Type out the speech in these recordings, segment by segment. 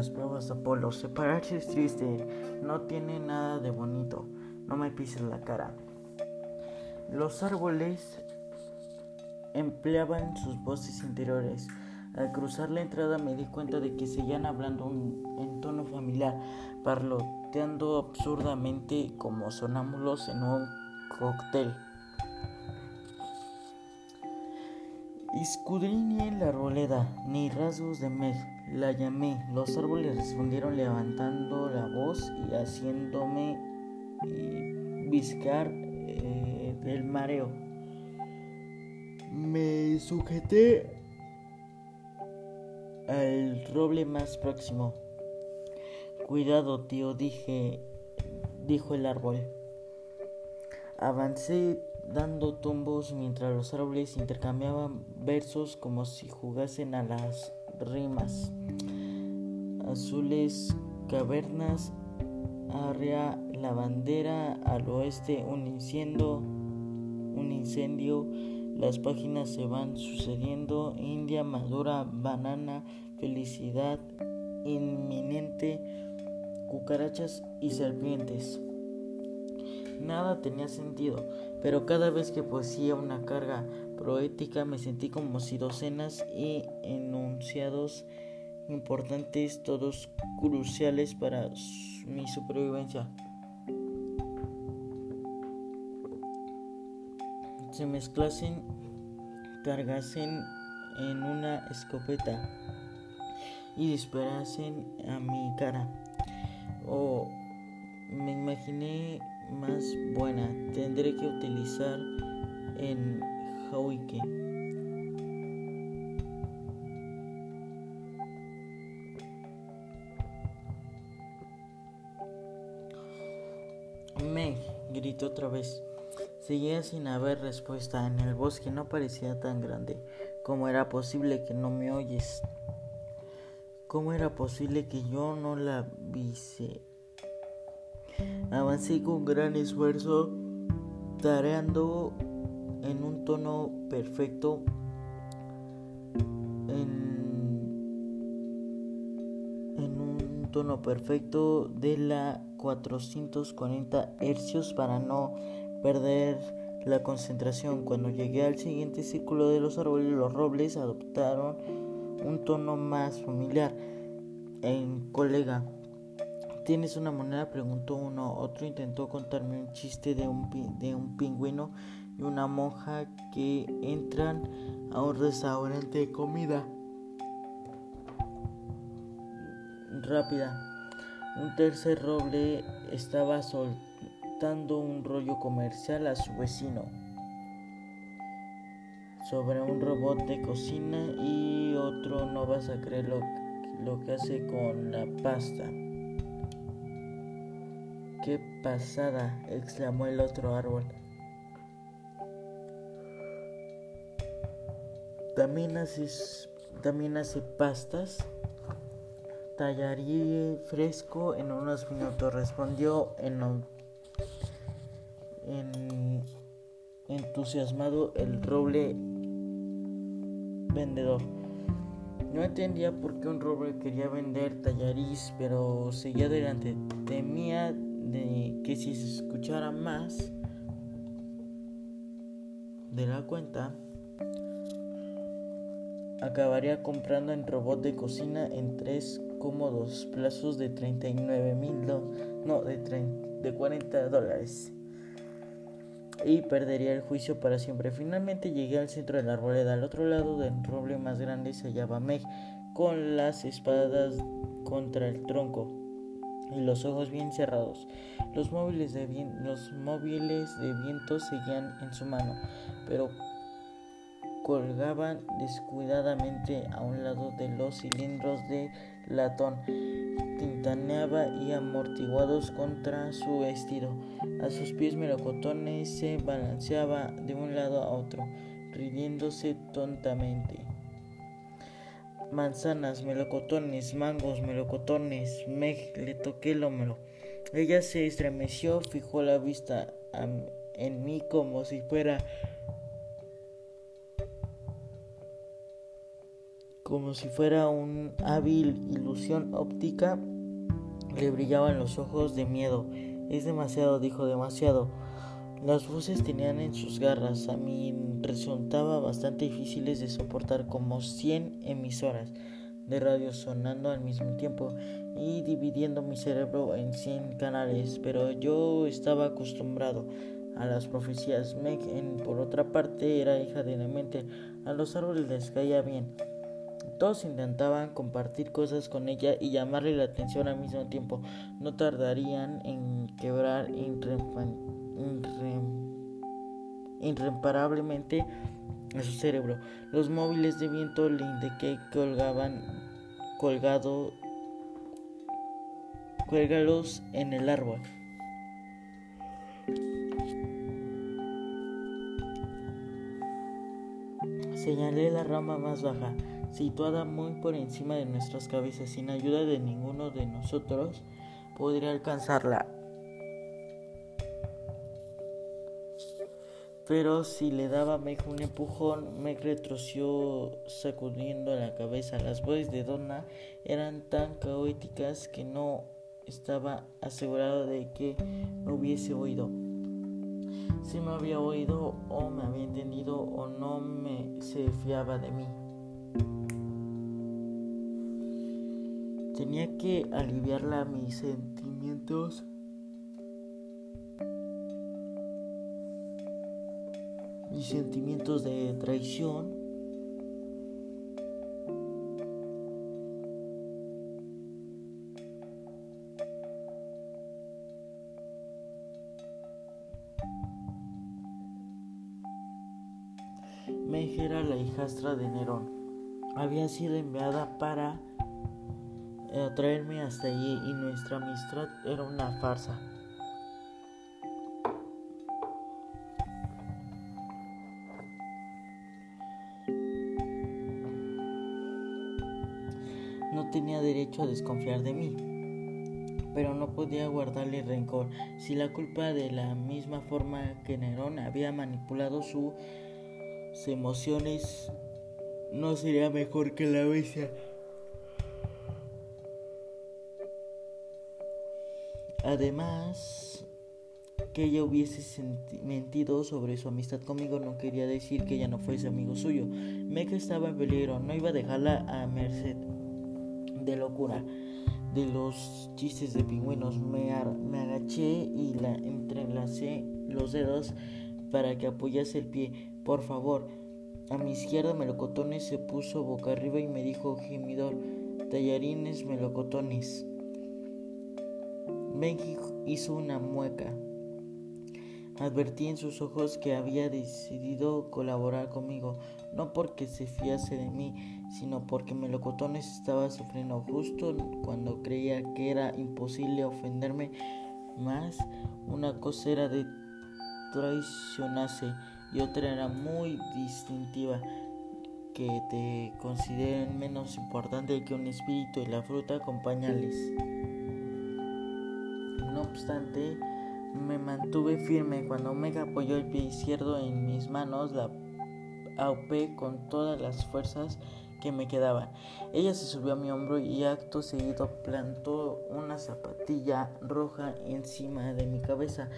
las pruebas de Apolo. Separarse es triste, no tiene nada de bonito. No me pises la cara. Los árboles empleaban sus voces interiores. Al cruzar la entrada me di cuenta de que seguían hablando en tono familiar, parloteando absurdamente como sonámbulos en un cóctel. Escudriñé la arboleda, ni rasgos de Meg. La llamé. Los árboles respondieron levantando la voz y haciéndome eh, viscar eh, del mareo. Me sujeté al roble más próximo. Cuidado, tío, dije, dijo el árbol. Avancé dando tumbos mientras los árboles intercambiaban versos como si jugasen a las rimas. Azules cavernas, arrea la bandera, al oeste un incendio, un incendio, las páginas se van sucediendo, India madura, banana, felicidad inminente, cucarachas y serpientes. Nada tenía sentido, pero cada vez que poseía una carga poética me sentí como si docenas y enunciados importantes, todos cruciales para mi supervivencia. Se mezclasen, cargasen en una escopeta y disparasen a mi cara. O me imaginé más buena tendré que utilizar en Hawike. Me gritó otra vez. Seguía sin haber respuesta. En el bosque no parecía tan grande. ¿Cómo era posible que no me oyes? ¿Cómo era posible que yo no la vise? Avancé con gran esfuerzo, tareando en un tono perfecto. En, un tono perfecto de la 440 hercios para no perder la concentración. Cuando llegué al siguiente círculo de los árboles, los robles adoptaron un tono más familiar. En colega. ¿Tienes una moneda? preguntó uno. Otro intentó contarme un chiste de un, de un pingüino y una monja que entran a un restaurante de comida rápida. Un tercer roble estaba soltando un rollo comercial a su vecino sobre un robot de cocina y otro no vas a creer lo, lo que hace con la pasta. ¡Qué pasada! exclamó el otro árbol. También hace, también hace pastas. Tallaría fresco en unos minutos, respondió en, en entusiasmado el roble vendedor. No entendía por qué un roble quería vender tallariz, pero seguía adelante. Temía de que si se escuchara más de la cuenta, acabaría comprando en robot de cocina en tres cómodos plazos de 39 mil, no, de, de 40 dólares. Y perdería el juicio para siempre. Finalmente llegué al centro de la arboleda. Al otro lado del roble más grande se hallaba Meg, con las espadas contra el tronco y los ojos bien cerrados. Los móviles de, los móviles de viento seguían en su mano, pero colgaban descuidadamente a un lado de los cilindros de latón. Tintaneaba y amortiguados contra su vestido. A sus pies melocotones se balanceaba de un lado a otro, riéndose tontamente manzanas, melocotones, mangos, melocotones, Meg, le toqué el hombro. Ella se estremeció, fijó la vista en mí como si fuera como si fuera un hábil ilusión óptica, le brillaban los ojos de miedo. Es demasiado, dijo demasiado. Las voces tenían en sus garras. A mí resultaba bastante difíciles de soportar como 100 emisoras de radio sonando al mismo tiempo y dividiendo mi cerebro en 100 canales, pero yo estaba acostumbrado a las profecías. Meg, por otra parte, era hija de mente A los árboles les caía bien. Todos intentaban compartir cosas con ella y llamarle la atención al mismo tiempo. No tardarían en quebrar irreparablemente a su cerebro. Los móviles de viento le indiqué colgaban colgado cuélgalos en el árbol. Señalé la rama más baja, situada muy por encima de nuestras cabezas, sin ayuda de ninguno de nosotros, podría alcanzarla. Pero si le daba Meg un empujón, Meg retroció sacudiendo la cabeza. Las voces de Donna eran tan caóticas que no estaba asegurado de que me hubiese oído. Si me había oído o me había entendido o no me se fiaba de mí. Tenía que aliviarla mis sentimientos mis sentimientos de traición. Meg era la hijastra de Nerón. Había sido enviada para traerme hasta allí y nuestra amistad era una farsa. tenía derecho a desconfiar de mí, pero no podía guardarle rencor si la culpa de la misma forma que Nerón había manipulado sus emociones no sería mejor que la bestia. Además, que ella hubiese mentido sobre su amistad conmigo no quería decir que ella no fuese amigo suyo. Meca estaba en peligro, no iba a dejarla a merced de locura de los chistes de pingüinos. Me, me agaché y la entrelacé los dedos para que apoyase el pie. Por favor. A mi izquierda melocotones se puso boca arriba y me dijo gemidor. Tallarines melocotones. Benji hizo una mueca. Advertí en sus ojos que había decidido colaborar conmigo, no porque se fiase de mí, sino porque Melocotones estaba sufriendo justo cuando creía que era imposible ofenderme más. Una cosa era de traicionarse y otra era muy distintiva, que te consideren menos importante que un espíritu y la fruta acompañales. Obstante, me mantuve firme cuando Omega apoyó el pie izquierdo en mis manos, la aupé con todas las fuerzas que me quedaban. Ella se subió a mi hombro y acto seguido plantó una zapatilla roja encima de mi cabeza.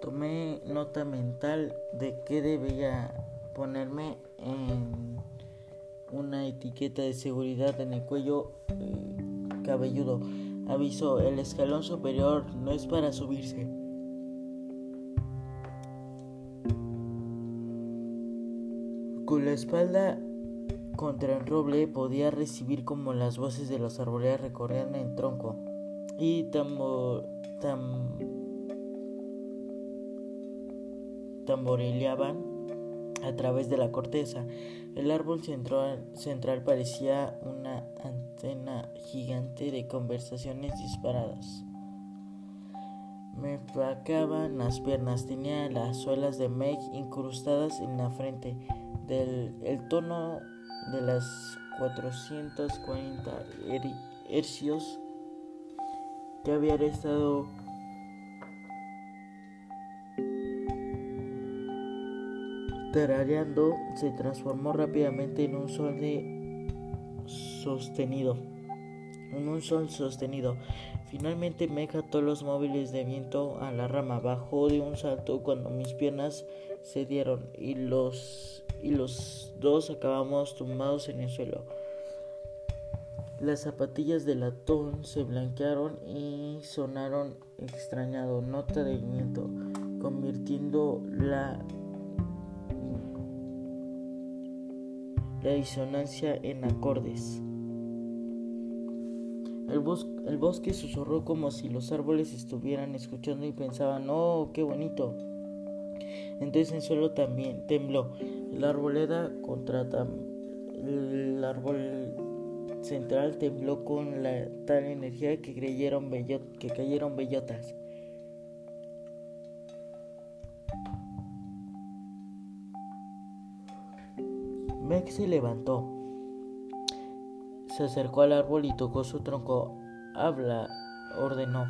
Tomé nota mental de que debía ponerme en una etiqueta de seguridad en el cuello eh, cabelludo. Avisó, el escalón superior no es para subirse. Con la espalda contra el roble podía recibir como las voces de las arboledas recorrían el tronco y tamborileaban a través de la corteza. El árbol central, central parecía una antena gigante de conversaciones disparadas. Me flacaban las piernas, tenía las suelas de Meg incrustadas en la frente el tono de las 440 hercios que había estado tarareando se transformó rápidamente en un sol de sostenido. En un sol sostenido. Finalmente me ató los móviles de viento a la rama. Bajó de un salto cuando mis piernas se dieron y los, y los dos acabamos tumbados en el suelo. Las zapatillas de latón se blanquearon y sonaron extrañado, nota de viento, convirtiendo la, la disonancia en acordes. El, bosque susurró como si los árboles estuvieran escuchando y pensaban, oh, qué bonito. Entonces el suelo también tembló. La arboleda contra el árbol central tembló con la tal energía que creyeron que cayeron bellotas. Meg se levantó, se acercó al árbol y tocó su tronco. Habla, ordenó.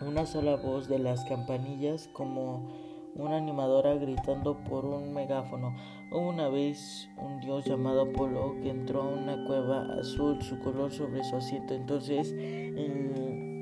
Una sola voz de las campanillas como una animadora gritando por un megáfono. Una vez un dios llamado Apolo que entró a una cueva azul, su color sobre su asiento. Entonces el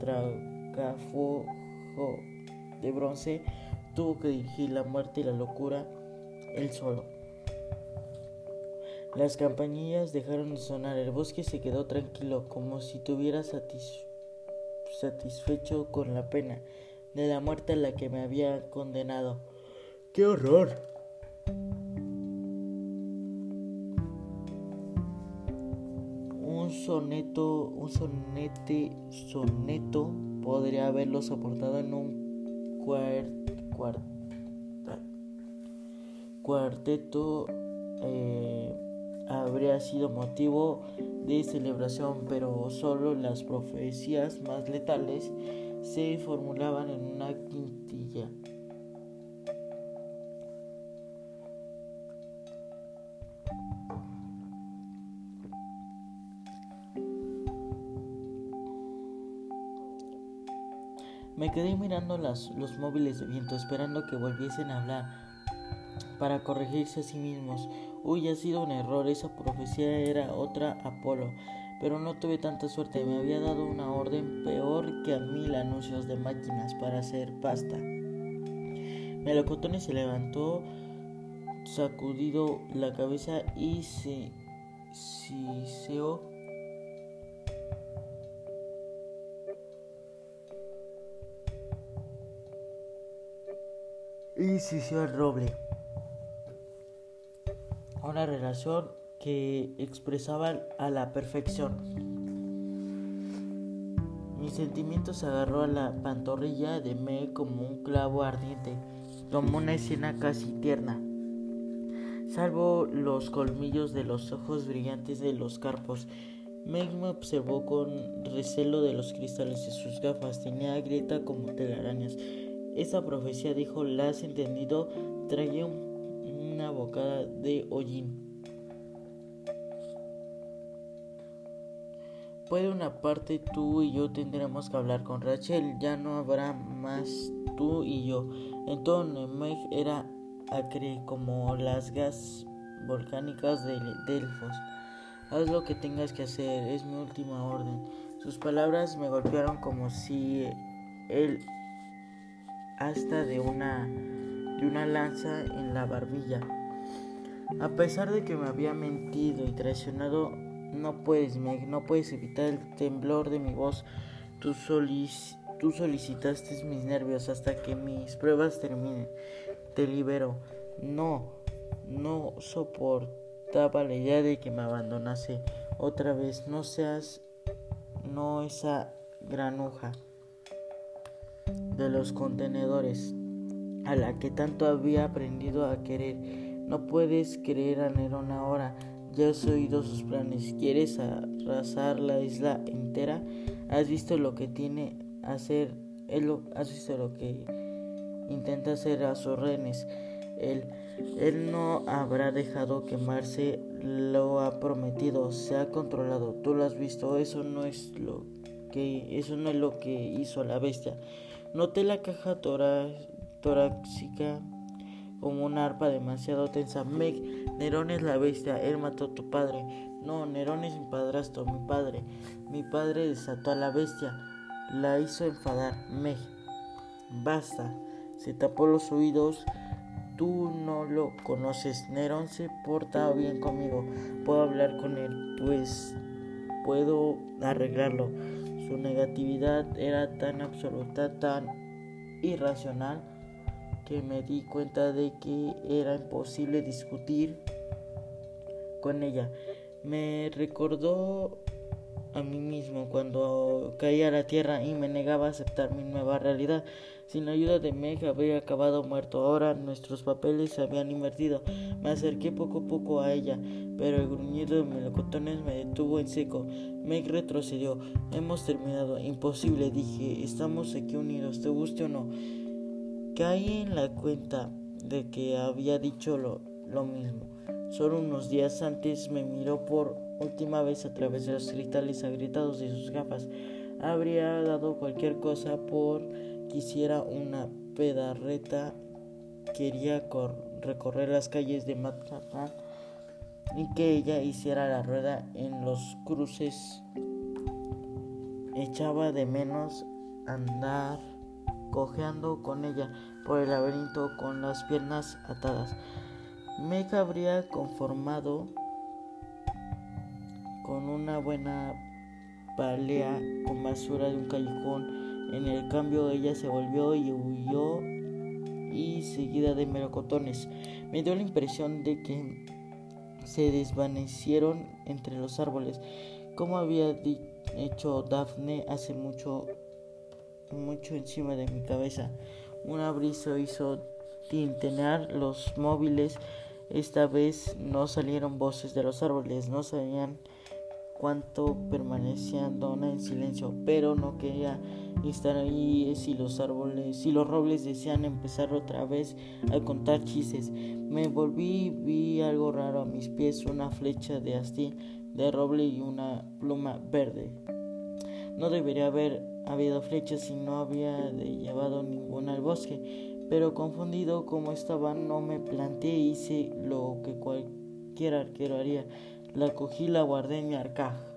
tragafuego de bronce tuvo que dirigir la muerte y la locura él solo. Las campanillas dejaron de sonar, el bosque se quedó tranquilo, como si tuviera satisfecho con la pena de la muerte a la que me había condenado. ¡Qué horror! Un soneto, un sonete, soneto podría haberlo soportado en un cuarteto. Eh, habría sido motivo de celebración, pero solo las profecías más letales se formulaban en una quintilla. Me quedé mirando las, los móviles de viento esperando que volviesen a hablar para corregirse a sí mismos. Uy, ha sido un error, esa profecía era otra Apolo pero no tuve tanta suerte. Me había dado una orden peor que a mil anuncios de máquinas para hacer pasta. Melocotón se levantó, sacudido la cabeza y se siseó. Y siseó el roble. Una relación que expresaban a la perfección. Mi sentimiento se agarró a la pantorrilla de Me como un clavo ardiente, como una escena casi tierna. Salvo los colmillos de los ojos brillantes de los carpos, Meg me observó con recelo de los cristales de sus gafas. Tenía grieta como telarañas. Esa profecía, dijo, la has entendido, traía una bocada de hollín. Puede una parte tú y yo tendremos que hablar con Rachel, ya no habrá más tú y yo. Entonces Meg era acre como las gas volcánicas de Delfos. Haz lo que tengas que hacer, es mi última orden. Sus palabras me golpearon como si él hasta de una de una lanza en la barbilla. A pesar de que me había mentido y traicionado no puedes, Meg, no puedes evitar el temblor de mi voz. Tú, tú solicitaste mis nervios hasta que mis pruebas terminen. Te libero. No, no soportaba la idea de que me abandonase otra vez. No seas, no esa granuja de los contenedores a la que tanto había aprendido a querer. No puedes creer a Nerón ahora. Ya has oído sus planes. ¿Quieres arrasar la isla entera? ¿Has visto lo que tiene hacer? Él, ¿Has visto lo que intenta hacer a sus renes? Él, él no habrá dejado quemarse, lo ha prometido, se ha controlado. Tú lo has visto, eso no es lo que, eso no es lo que hizo la bestia. Noté la caja torácica como una arpa demasiado tensa. Meg, Nerón es la bestia, él mató a tu padre. No, Nerón es mi padrastro, mi padre. Mi padre desató a la bestia, la hizo enfadar. Meg, basta. Se tapó los oídos. Tú no lo conoces. Nerón se porta bien conmigo. Puedo hablar con él, pues puedo arreglarlo. Su negatividad era tan absoluta, tan irracional que me di cuenta de que era imposible discutir con ella. Me recordó a mí mismo cuando caí a la tierra y me negaba a aceptar mi nueva realidad. Sin la ayuda de Meg habría acabado muerto. Ahora nuestros papeles se habían invertido. Me acerqué poco a poco a ella, pero el gruñido de melocotones me detuvo en seco. Meg retrocedió. Hemos terminado. Imposible, dije. Estamos aquí unidos, te guste o no. Caí en la cuenta de que había dicho lo, lo mismo. Solo unos días antes me miró por última vez a través de los cristales agrietados de sus gafas. Habría dado cualquier cosa por quisiera una pedarreta. Quería recorrer las calles de Manhattan y que ella hiciera la rueda en los cruces. Echaba de menos andar cojeando con ella por el laberinto con las piernas atadas. Me habría conformado con una buena palea con basura de un callejón. En el cambio ella se volvió y huyó y seguida de melocotones. Me dio la impresión de que se desvanecieron entre los árboles, como había hecho Daphne hace mucho, mucho encima de mi cabeza. Un abrizo hizo tintenar los móviles. Esta vez no salieron voces de los árboles, no sabían cuánto permanecían Donna en silencio, pero no quería estar ahí si los árboles, si los robles desean empezar otra vez a contar chistes. Me volví y vi algo raro a mis pies, una flecha de asti de roble y una pluma verde. No debería haber habido flechas si no había llevado ninguna al bosque, pero confundido como estaba no me planteé e hice lo que cualquier arquero haría. La cogí, la guardé en mi arca.